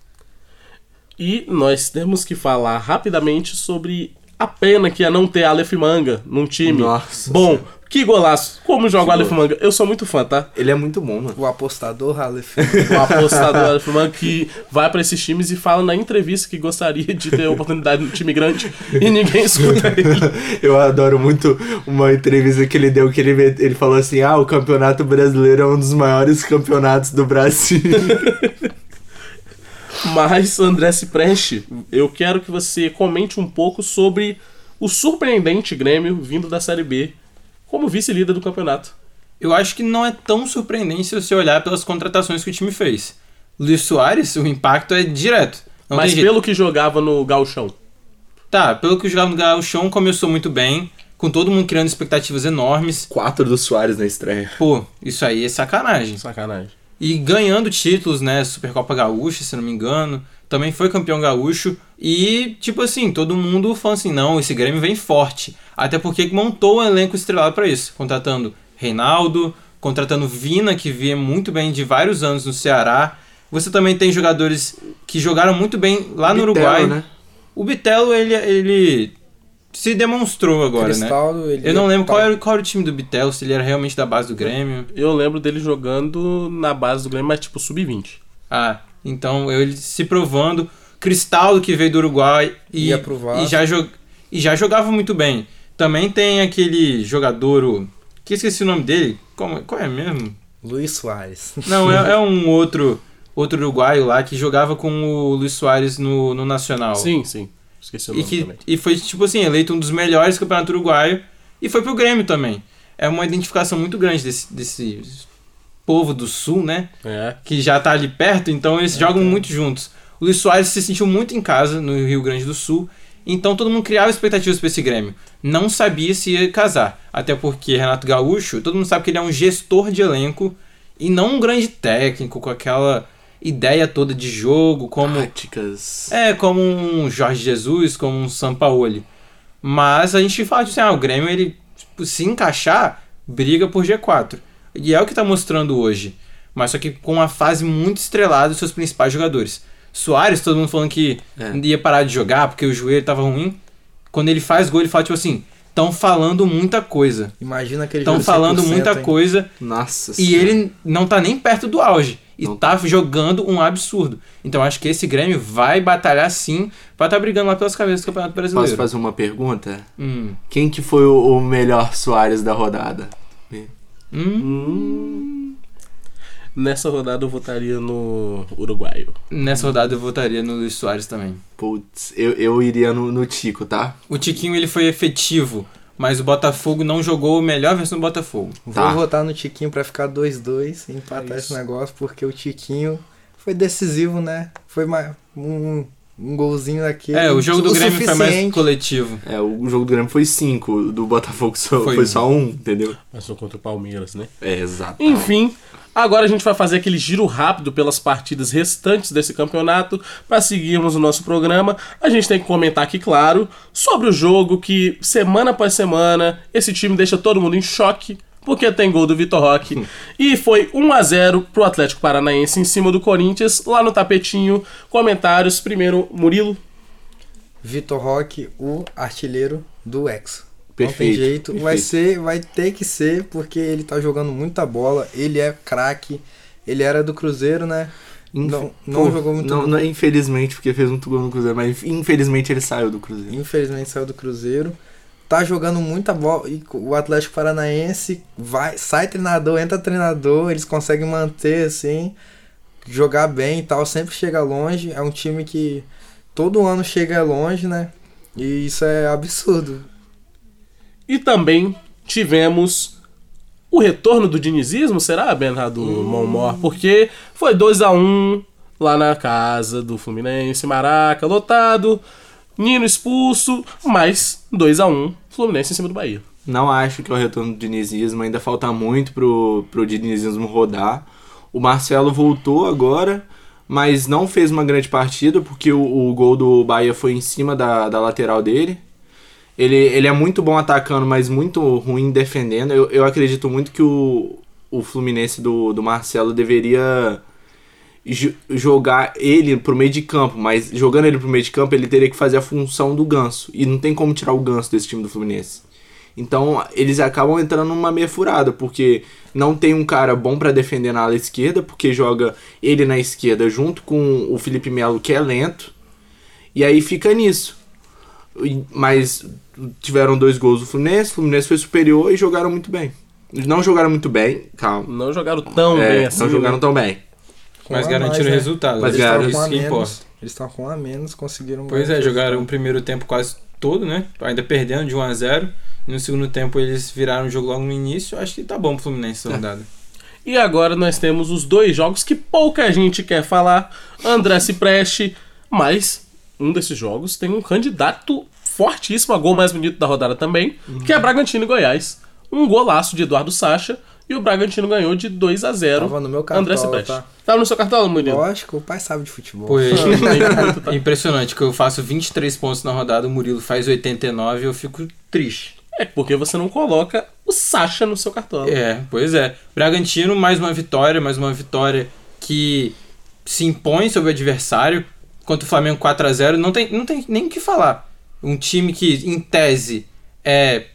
E nós temos que falar rapidamente sobre a pena que é não ter Aleph Manga num time. Nossa Bom, que golaço. Como joga o Aleph Manga? Eu sou muito fã, tá? Ele é muito bom, mano. O apostador Aleph. O apostador Aleph Manga que vai pra esses times e fala na entrevista que gostaria de ter oportunidade no time grande e ninguém escuta ele. Eu adoro muito uma entrevista que ele deu que ele, ele falou assim: ah, o campeonato brasileiro é um dos maiores campeonatos do Brasil. Mas, André Cipreste, eu quero que você comente um pouco sobre o surpreendente Grêmio vindo da Série B como vice-líder do campeonato. Eu acho que não é tão surpreendente se você olhar pelas contratações que o time fez. Luiz Soares, o impacto é direto. Não Mas pelo que jogava no Gauchão. Tá, pelo que jogava no Gauchão, começou muito bem, com todo mundo criando expectativas enormes. Quatro do Soares na estreia. Pô, isso aí é sacanagem. Sacanagem. E ganhando títulos, né? Supercopa Gaúcha, se não me engano. Também foi campeão gaúcho. E, tipo assim, todo mundo falando assim: não, esse Grêmio vem forte. Até porque montou um elenco estrelado pra isso. Contratando Reinaldo, contratando Vina, que via muito bem de vários anos no Ceará. Você também tem jogadores que jogaram muito bem lá no Bitelo, Uruguai. né? O Bitelo, ele, ele se demonstrou agora, né? Cristaldo, ele Eu não lembro qual era, qual era o time do Bitel, se ele era realmente da base do Grêmio. Eu lembro dele jogando na base do Grêmio, mas tipo sub-20. Ah, então ele se provando. Cristaldo que veio do Uruguai e, Ia pro Vasco. e, já, jo- e já jogava muito bem. Também tem aquele jogador, o- que esqueci o nome dele, Como, qual é mesmo? Luiz Soares. Não, é, é um outro outro uruguaio lá que jogava com o Luiz Soares no, no Nacional. Sim, sim. Esqueci o E, nome que, também. e foi, tipo assim, eleito um dos melhores do campeonato uruguaio. E foi pro Grêmio também. É uma identificação muito grande desse, desse povo do sul, né? É. Que já tá ali perto, então eles jogam muito juntos. O Luiz Soares se sentiu muito em casa no Rio Grande do Sul. Então todo mundo criava expectativas pra esse Grêmio. Não sabia se ia casar. Até porque Renato Gaúcho, todo mundo sabe que ele é um gestor de elenco e não um grande técnico com aquela ideia toda de jogo, como Táticas. é, como um Jorge Jesus, como um Sampaoli. Mas a gente fala tipo assim, ah, o Grêmio, ele, tipo, se encaixar, briga por G4. E é o que tá mostrando hoje. Mas só que com uma fase muito estrelada dos seus principais jogadores. Soares, todo mundo falando que É. ia parar de jogar porque o joelho tava ruim. Quando ele faz gol, ele fala tipo assim, estão falando muita coisa. Imagina aquele Estão falando 100%, muita hein? coisa Nossa e senhora. ele não tá nem perto do auge. E Não. tá jogando um absurdo. Então acho que esse Grêmio vai batalhar sim pra tá brigando lá pelas cabeças do Campeonato Posso Brasileiro. fazer uma pergunta? Hum. Quem que foi o, melhor Soares da rodada? Hum. Nessa rodada eu votaria no uruguaio. Nessa rodada eu votaria no Luiz Soares também. Putz, eu, eu iria no, no Tico, tá? O Tiquinho ele foi efetivo, mas o Botafogo não jogou a melhor versão do Botafogo. Vou Tá. votar no Tiquinho pra ficar 2-2 e empatar esse negócio, porque o Tiquinho foi decisivo, né? Foi mais um, um golzinho daquele. É, o jogo do Grêmio foi mais suficiente. coletivo. É, o jogo do Grêmio foi 5, do Botafogo só, Foi foi, só um, entendeu? Mas foi contra o Palmeiras, né? É, exato. Enfim, agora a gente vai fazer aquele giro rápido pelas partidas restantes desse campeonato para seguirmos o nosso programa. A gente tem que comentar aqui, claro, sobre o jogo que semana após semana esse time deixa todo mundo em choque. Porque tem gol do Vitor Roque. e foi 1 a 0 pro Atlético Paranaense em cima do Corinthians, lá no tapetinho. Comentários. Primeiro, Murilo. Vitor Roque, o artilheiro do Ex. não tem Perfeito, jeito. Vai perfeito. ser, vai ter que ser, porque ele tá jogando muita bola. Ele é craque. Ele era do Cruzeiro, né? Inf- Não, não Pô, jogou muito não, não infelizmente, porque fez muito gol no Cruzeiro, mas infelizmente ele saiu do Cruzeiro. Infelizmente saiu do Cruzeiro. Tá jogando muita bola. E o Atlético Paranaense vai, sai treinador, entra treinador, eles conseguem manter assim, jogar bem e tal, sempre chega longe. É um time que todo ano chega longe, né? E isso é absurdo. E também tivemos o retorno do dinizismo, será, Bernardo Monmor? Porque foi 2 a 1 lá na casa do Fluminense, Maraca, lotado, Nino expulso, mas 2 a 1 Fluminense em cima do Bahia. Não acho que é o retorno do dinizismo, ainda falta muito pro, pro dinizismo rodar. O Marcelo voltou agora, mas não fez uma grande partida, porque o, o gol do Bahia foi em cima da, da lateral dele. Ele, ele é muito bom atacando, mas muito ruim defendendo. Eu, eu acredito muito que o, o Fluminense do, do Marcelo deveria jo- jogar ele pro meio de campo, mas jogando ele pro meio de campo, ele teria que fazer a função do Ganso. E não tem como tirar o Ganso desse time do Fluminense. Então, eles acabam entrando numa meia furada, porque não tem um cara bom pra defender na ala esquerda, porque joga ele na esquerda junto com o Felipe Melo, que é lento. E aí fica nisso. Mas tiveram dois gols do Fluminense, o Fluminense foi superior e jogaram muito bem. Eles não jogaram muito bem, calma. Não jogaram tão É, bem assim. não jogaram né? tão bem. Com Mas a garantiram mais, o né? resultado. Mas estavam com isso a que menos. importa. Eles estavam com um a menos, conseguiram. Pois é, jogaram o primeiro tempo quase todo, né? Ainda perdendo de 1 a 0 E no segundo tempo eles viraram o jogo logo no início. Acho que tá bom pro Fluminense essa rodada. E agora nós temos os dois jogos que pouca gente quer falar. André se preste, mas um desses jogos tem um candidato fortíssimo a gol mais bonito da rodada também, que é Bragantino e Goiás. Um golaço de Eduardo Sacha e o Bragantino ganhou de 2 a 0 Tava no meu André cartola, preste. tá? Tava no seu cartão, Murilo? Lógico, o pai sabe de futebol. Pô, é tá? impressionante que eu faço 23 pontos na rodada, o Murilo faz 89 e eu fico triste. É porque você não coloca o Sacha no seu cartão. É, pois é. Bragantino, mais uma vitória, mais uma vitória que se impõe sobre o adversário. Contra o Flamengo 4 a 0 não tem, não tem nem o que falar. Um time que, em tese, é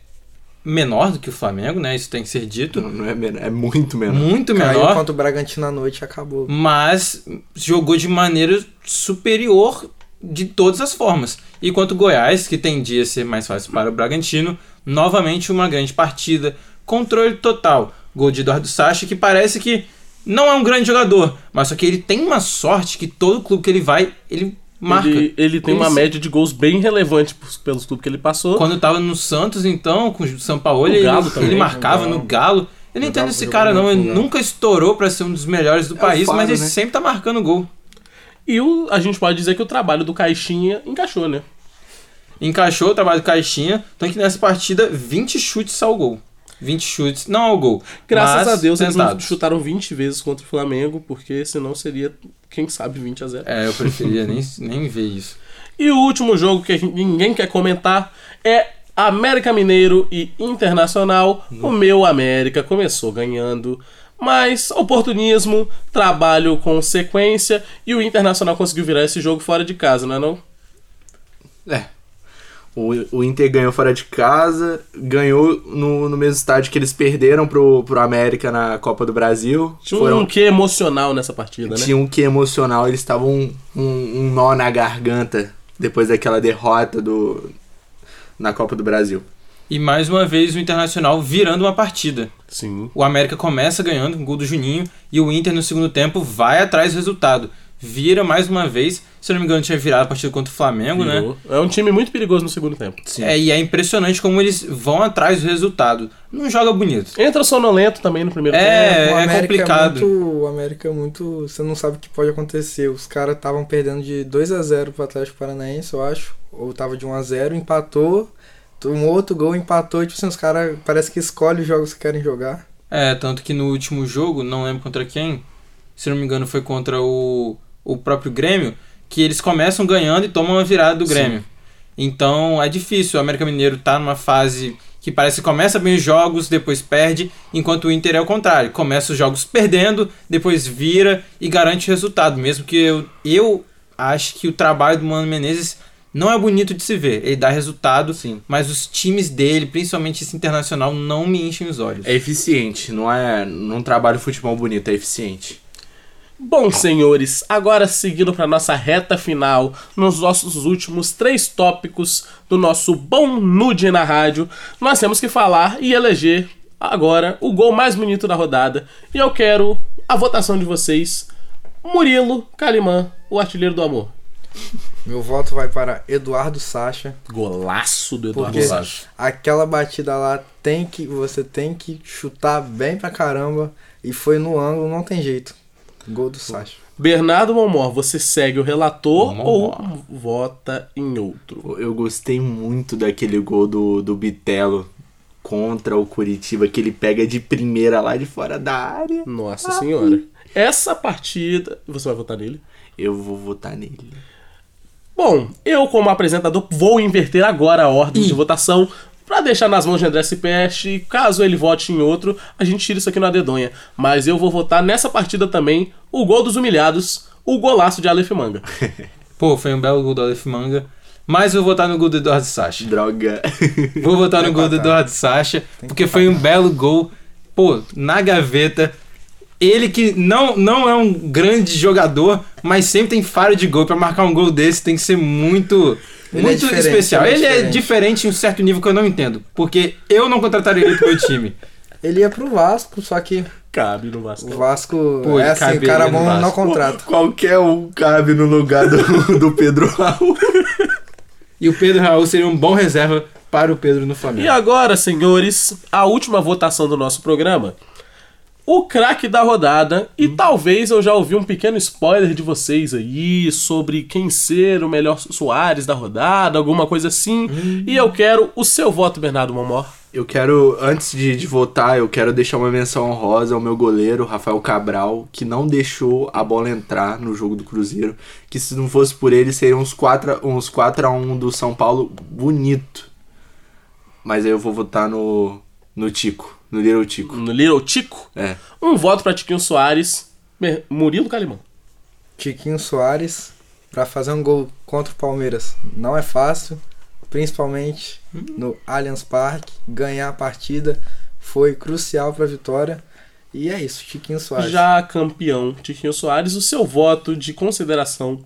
menor do que o Flamengo, né? Isso tem que ser dito. Não, não é menor, é muito menor. Muito Caiu menor. contra o Bragantino à noite acabou. mas jogou de maneira superior de todas as formas. E quanto o Goiás, que tendia a ser mais fácil para o Bragantino, novamente uma grande partida, controle total. Gol de Eduardo Sacha, que parece que não é um grande jogador, mas só que ele tem uma sorte que todo clube que ele vai, ele marca. Ele, ele tem uma média de gols bem relevante pros- pelos clubes que ele passou. Quando tava no Santos, então, com o São Paulo, ele, Galo também, ele marcava no no Galo. Galo. Eu não entendo Galo esse cara, não. Ele Galo. nunca estourou pra ser um dos melhores do o país, faro, mas ele né? sempre tá marcando gol. E o, a gente pode dizer que o trabalho do Caixinha encaixou, né? encaixou o trabalho do Caixinha, tanto que nessa partida 20 chutes ao gol. 20 chutes, não ao gol. Graças a Deus eles não tentados. chutaram 20 vezes contra o Flamengo, porque senão seria, quem sabe, 20 a 0. É, eu preferia nem, nem ver isso. E o último jogo que ninguém quer comentar é América Mineiro e Internacional. O meu América começou ganhando, mas oportunismo, trabalho com sequência e o Internacional conseguiu virar esse jogo fora de casa, não é não? É. O, o Inter ganhou fora de casa, ganhou no, no mesmo estádio que eles perderam pro, pro América na Copa do Brasil. Tinha Foram- um que emocional nessa partida, né? Tinha um que emocional, eles estavam um, um, um nó na garganta depois daquela derrota do na Copa do Brasil. E mais uma vez o Internacional virando uma partida. Sim. O América começa ganhando com o gol do Juninho e o Inter no segundo tempo vai atrás do resultado. Vira mais uma vez, se eu não me engano tinha virado a partida contra o Flamengo, né? Virou. É um time muito perigoso no segundo tempo. É, e é impressionante como eles vão atrás do resultado. Não joga bonito. Entra sonolento também no primeiro É, tempo. o América complicado. muito, o América é muito. Você não sabe o que pode acontecer. Os caras estavam perdendo de 2 a 0 pro Atlético Paranaense, eu acho. Ou tava de 1 a 0 empatou. Um outro gol empatou. Tipo assim, os caras parece que escolhem os jogos que querem jogar. É, tanto que no último jogo, não lembro contra quem, se não me engano foi contra o, o próprio Grêmio, que eles começam ganhando e tomam uma virada do Grêmio. Então é difícil, o América Mineiro tá numa fase que parece que começa bem os jogos, depois perde, enquanto o Inter é o contrário, começa os jogos perdendo, depois vira e garante o resultado, mesmo que eu, eu acho que o trabalho do Mano Menezes não é bonito de se ver, ele dá resultado, Sim. mas os times dele, principalmente esse internacional, não me enchem os olhos. É eficiente, não é não trabalha futebol bonito, é eficiente. Bom, senhores, agora seguindo para nossa reta final, nos nossos últimos três tópicos do nosso bom nude na rádio, nós temos que falar e eleger agora o gol mais bonito da rodada. E eu quero a votação de vocês. Murilo Calimã, o artilheiro do amor. Meu voto vai para Eduardo Sacha. Golaço do Eduardo Sacha. aquela batida lá tem que. Você tem que chutar bem pra caramba. E foi no ângulo, não tem jeito. Gol do Sacha. Bernardo Momor, você segue o relator Momor. ou vota em outro? Eu gostei muito daquele gol do, do Bitelo contra o Curitiba, que ele pega de primeira lá de fora da área. Nossa senhora. Essa partida. Você vai votar nele? Eu vou votar nele. Bom, eu como apresentador vou inverter agora a ordem de votação pra deixar nas mãos de André Cipeste. Caso ele vote em outro, a gente tira isso aqui na dedonha. Mas eu vou votar nessa partida também o gol dos humilhados, o golaço de Aleph Manga. Pô, foi um belo gol do Aleph Manga. Mas eu vou votar no gol do Eduardo Sacha. Droga. Vou votar no gol do. Eduardo Sacha, porque foi um belo gol. Pô, na gaveta. Ele que não, não é um grande jogador, mas sempre tem falha de gol. Pra marcar um gol desse tem que ser muito, Ele é muito diferente, especial. ele é Ele é diferente. diferente em um certo nível que eu não entendo. Porque eu não contrataria ele pro meu time. Ele ia pro Vasco, só que Cabe no Vasco. o Vasco Pô, é assim, o cara bom não contrata. Qualquer um cabe no lugar do, do Pedro Raul. E o Pedro Raul seria um bom reserva para o Pedro no E Flamengo. agora, senhores, a última votação do nosso programa. O craque da rodada, e talvez eu já ouvi um pequeno spoiler de vocês aí sobre quem ser o melhor Soares da rodada, alguma coisa assim. E eu quero o seu voto, Bernardo Momor. Eu quero, antes de, de votar, eu quero deixar uma menção honrosa ao meu goleiro, Rafael Cabral, que não deixou a bola entrar no jogo do Cruzeiro. Que se não fosse por ele, seriam uns 4, uns 4 a 1 do São Paulo bonito. Mas aí eu vou votar no, no Tico, no Little Tico. No Little Tico. É. Um voto pra Tiquinho Soares. Murilo Calimão. Tiquinho Soares pra fazer um gol contra o Palmeiras não é fácil. principalmente no Allianz Parque. Ganhar a partida foi crucial para a vitória. E é isso, Chiquinho Soares. Já campeão, Tiquinho Soares, o seu voto de consideração,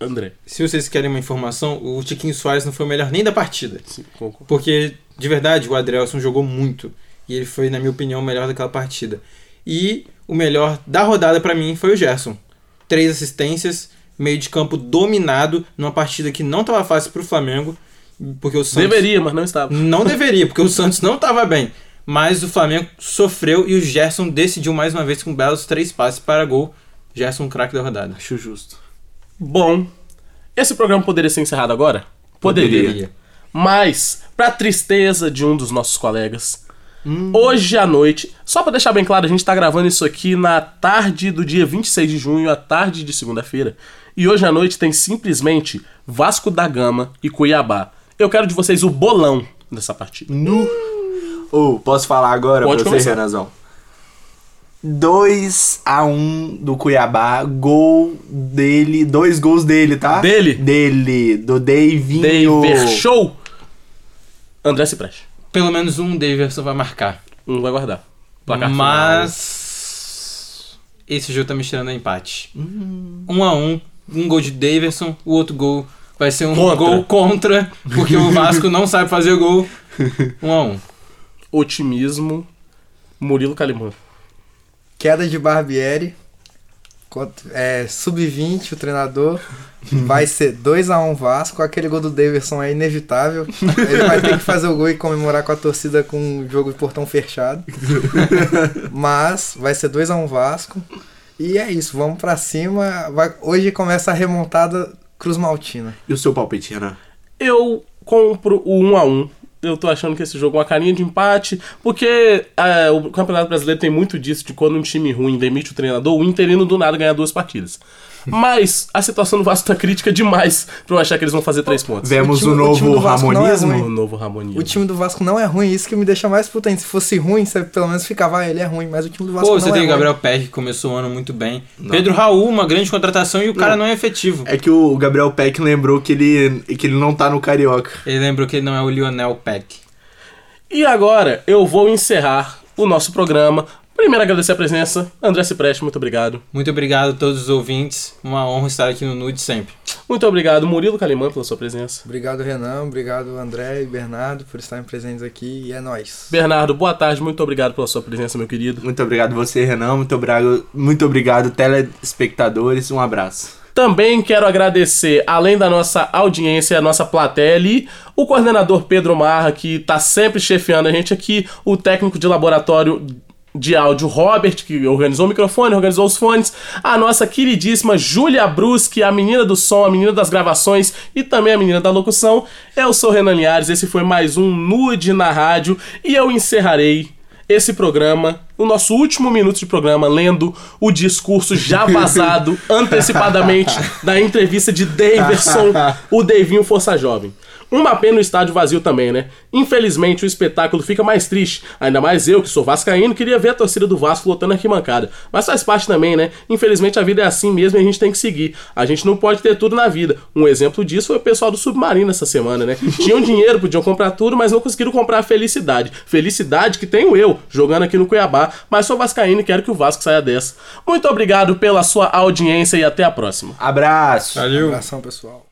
André. Se vocês querem uma informação, o Tiquinho Soares não foi o melhor nem da partida. Sim, concordo. Porque, de verdade, o Adrielson jogou muito. E ele foi, na minha opinião, o melhor daquela partida. E o melhor da rodada pra mim foi o Gerson. Três assistências, meio de campo dominado, numa partida que não tava fácil pro Flamengo. Porque o Santos. Deveria, mas não estava. Não deveria, porque o Santos não tava bem. Mas o Flamengo sofreu e o Gerson decidiu mais uma vez com belos três passes para gol. Gerson, craque da rodada. Acho justo. Bom, esse programa poderia ser encerrado agora? Mas, pra tristeza de um dos nossos colegas, hoje à noite, só pra deixar bem claro, a gente tá gravando isso aqui na tarde do dia 26 de junho, à tarde de segunda-feira. E hoje à noite tem simplesmente Vasco da Gama e Cuiabá. Eu quero de vocês o bolão dessa partida. Nu. Ô, posso falar agora Pode pra você. Renazão? 2x1 do Cuiabá, gol dele, dois gols dele, tá? Dele? Dele, do Davinho. Daver Show! André se preste. Pelo menos um Davidson vai marcar. Um vai guardar. Placar final. Mas. Esse jogo tá me tirando a empate. Um a um, um gol de Davidson, o outro gol vai ser um Contra. gol contra, porque o Vasco não sabe fazer gol. Um a um. Otimismo. Murilo Calimã. Queda de Barbieri. É, Sub-20, o treinador. Vai ser 2x1 Vasco. Aquele gol do Davidson é inevitável. Ele vai ter que fazer o gol e comemorar com a torcida com o jogo de portão fechado. Mas vai ser 2x1 Vasco. E é isso, vamos pra cima. Vai- Hoje começa a remontada Cruz Maltina. E o seu palpite, Renan? Eu compro o 1 a 1 Eu tô achando que esse jogo é uma carinha de empate, porque é, o Campeonato Brasileiro tem muito disso, de quando um time ruim demite o treinador, o interino do nada ganha duas partidas. Mas a situação do Vasco tá crítica demais pra eu achar que eles vão fazer três pontos. Vemos time- o, o time novo do Vasco não é Ramonismo. ruim. O novo Ramonismo. O time do Vasco não é ruim, isso que me deixa mais puto ainda. Se fosse ruim, você pelo menos ficava, ah, ele é ruim, mas o time do Vasco Pô, não você é tem o. Gabriel Peck que começou o ano muito bem. Pedro Raul, uma grande contratação e o cara não, é efetivo. É que o Gabriel Peck lembrou que ele, que ele não tá no Carioca. Ele lembrou que ele não é o Lionel Peck. E agora eu vou encerrar o nosso programa. Primeiro agradecer a presença. André Cipreste, muito obrigado. Muito obrigado a todos os ouvintes. Uma honra estar aqui no Nude sempre. Muito obrigado, Murilo Calimã, pela sua presença. Obrigado, Renan. Obrigado, André e Bernardo, por estarem presentes aqui. E é nóis. Bernardo, boa tarde, muito obrigado pela sua presença, meu querido. Muito obrigado você, Renan. Muito obrigado, muito obrigado telespectadores. Um abraço. Também quero agradecer, além da nossa audiência, a nossa plateia ali, o coordenador Pedro Marra, que tá sempre chefiando a gente aqui, o técnico de laboratório de áudio Robert, que organizou o microfone, organizou os fones, a nossa queridíssima Júlia Bruschi, a menina do som, a menina das gravações e também a menina da locução. Eu sou Renan Linhares, esse foi mais um Nude na Rádio e eu encerrarei esse programa, o nosso último minuto de programa, lendo o discurso já vazado antecipadamente da entrevista de Davidson, o Davinho Força Jovem. Uma pena o estádio vazio também, né? Infelizmente o espetáculo fica mais triste. Ainda mais eu, que sou vascaíno, queria ver a torcida do Vasco lotando a arquibancada. Mas faz parte também, né? Infelizmente a vida é assim mesmo e a gente tem que seguir. A gente não pode ter tudo na vida. Um exemplo disso foi o pessoal do Submarino essa semana, né? Tinham dinheiro, podiam comprar tudo, mas não conseguiram comprar a felicidade. Felicidade que tenho eu, jogando aqui no Cuiabá, mas sou vascaíno e quero que o Vasco saia dessa. Muito obrigado pela sua audiência e até a próxima. Abraço. Valeu. Abração, pessoal.